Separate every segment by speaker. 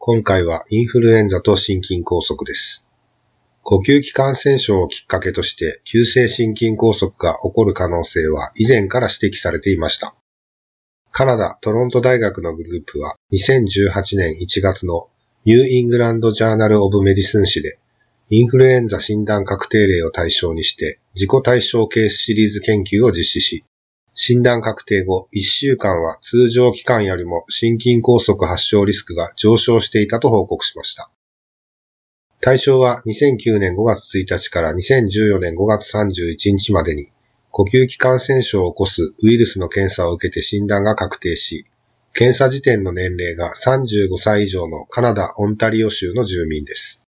Speaker 1: 今回はインフルエンザと心筋梗塞です。呼吸器感染症をきっかけとして急性心筋梗塞が起こる可能性は以前から指摘されていました。カナダ・トロント大学のグループは2018年1月の New England Journal of Medicine 誌でインフルエンザ診断確定例を対象にして自己対象ケースシリーズ研究を実施し、診断確定後1週間は通常期間よりも心筋梗塞発症リスクが上昇していたと報告しました。対象は2009年5月1日から2014年5月31日までに呼吸器感染症を起こすウイルスの検査を受けて診断が確定し、検査時点の年齢が35歳以上のカナダ・オンタリオ州の住民です。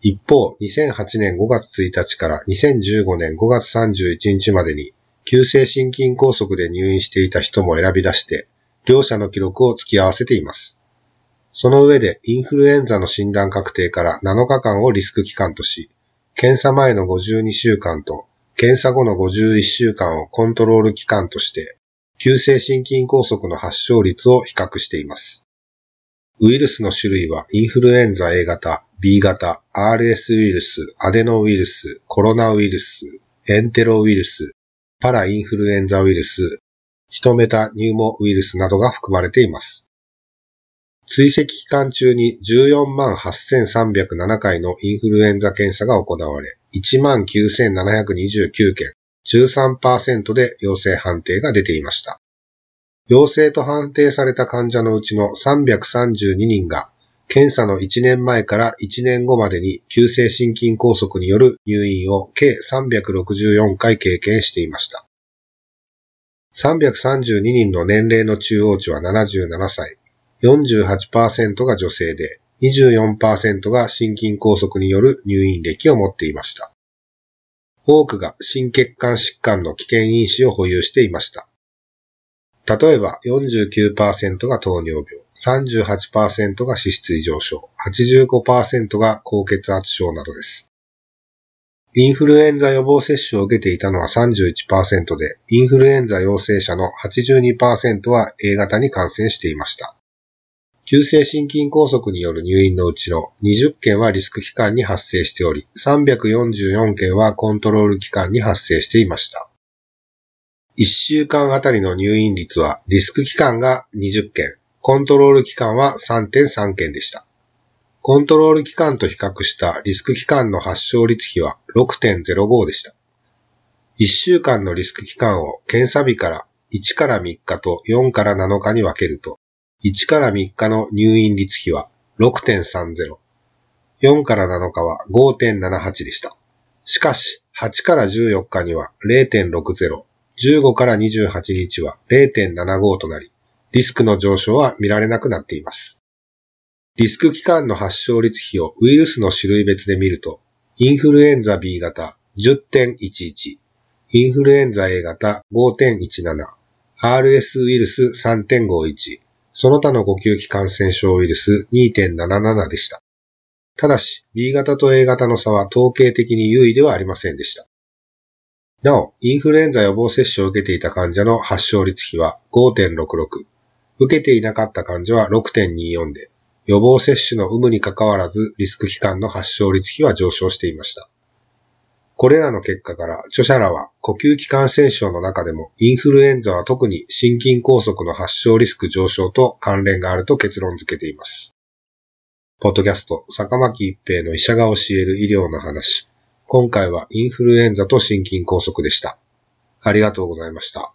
Speaker 1: 一方、2008年5月1日から2015年5月31日までに急性心筋梗塞で入院していた人も選び出して、両者の記録を付き合わせています。その上でインフルエンザの診断確定から7日間をリスク期間とし、検査前の52週間と検査後の51週間をコントロール期間として、急性心筋梗塞の発症率を比較しています。ウイルスの種類はインフルエンザ A 型、B 型、RS ウイルス、アデノウイルス、コロナウイルス、エンテロウイルス、パラインフルエンザウイルス、ヒトメタニューモウイルスなどが含まれています。追跡期間中に14万8307回のインフルエンザ検査が行われ、19,729件、13%で陽性判定が出ていました。陽性と判定された患者のうちの332人が、検査の1年前から1年後までに急性心筋梗塞による入院を計364回経験していました。332人の年齢の中央値は77歳、48%が女性で、24%が心筋梗塞による入院歴を持っていました。多くが心血管疾患の危険因子を保有していました。例えば49%が糖尿病、38%が脂質異常症、85%が高血圧症などです。インフルエンザ予防接種を受けていたのは31%で、インフルエンザ陽性者の82%は A 型に感染していました。急性心筋梗塞による入院のうちの20件はリスク期間に発生しており、344件はコントロール期間に発生していました。1週間あたりの入院率はリスク期間が20件、コントロール期間は3.3件でした。コントロール期間と比較したリスク期間の発症率比は6.05でした。1週間のリスク期間を検査日から1から3日と4から7日に分けると、1から3日の入院率比は6.30。4から7日は5.78でした。しかし、8から14日には0.60。15から28日は0.75となり、リスクの上昇は見られなくなっています。リスク期間の発症率比をウイルスの種類別で見ると、インフルエンザ B 型10.11、インフルエンザ A 型5.17、RS ウイルス3.51、その他の呼吸器感染症ウイルス2.77でした。ただし、B 型と A 型の差は統計的に優位ではありませんでした。なお、インフルエンザ予防接種を受けていた患者の発症率比は5.66、受けていなかった患者は6.24で、予防接種の有無にかかわらずリスク期間の発症率比は上昇していました。これらの結果から著者らは呼吸器感染症の中でもインフルエンザは特に心筋梗塞の発症リスク上昇と関連があると結論付けています。ポッドキャスト、坂巻一平の医者が教える医療の話。今回はインフルエンザと心筋梗塞でした。ありがとうございました。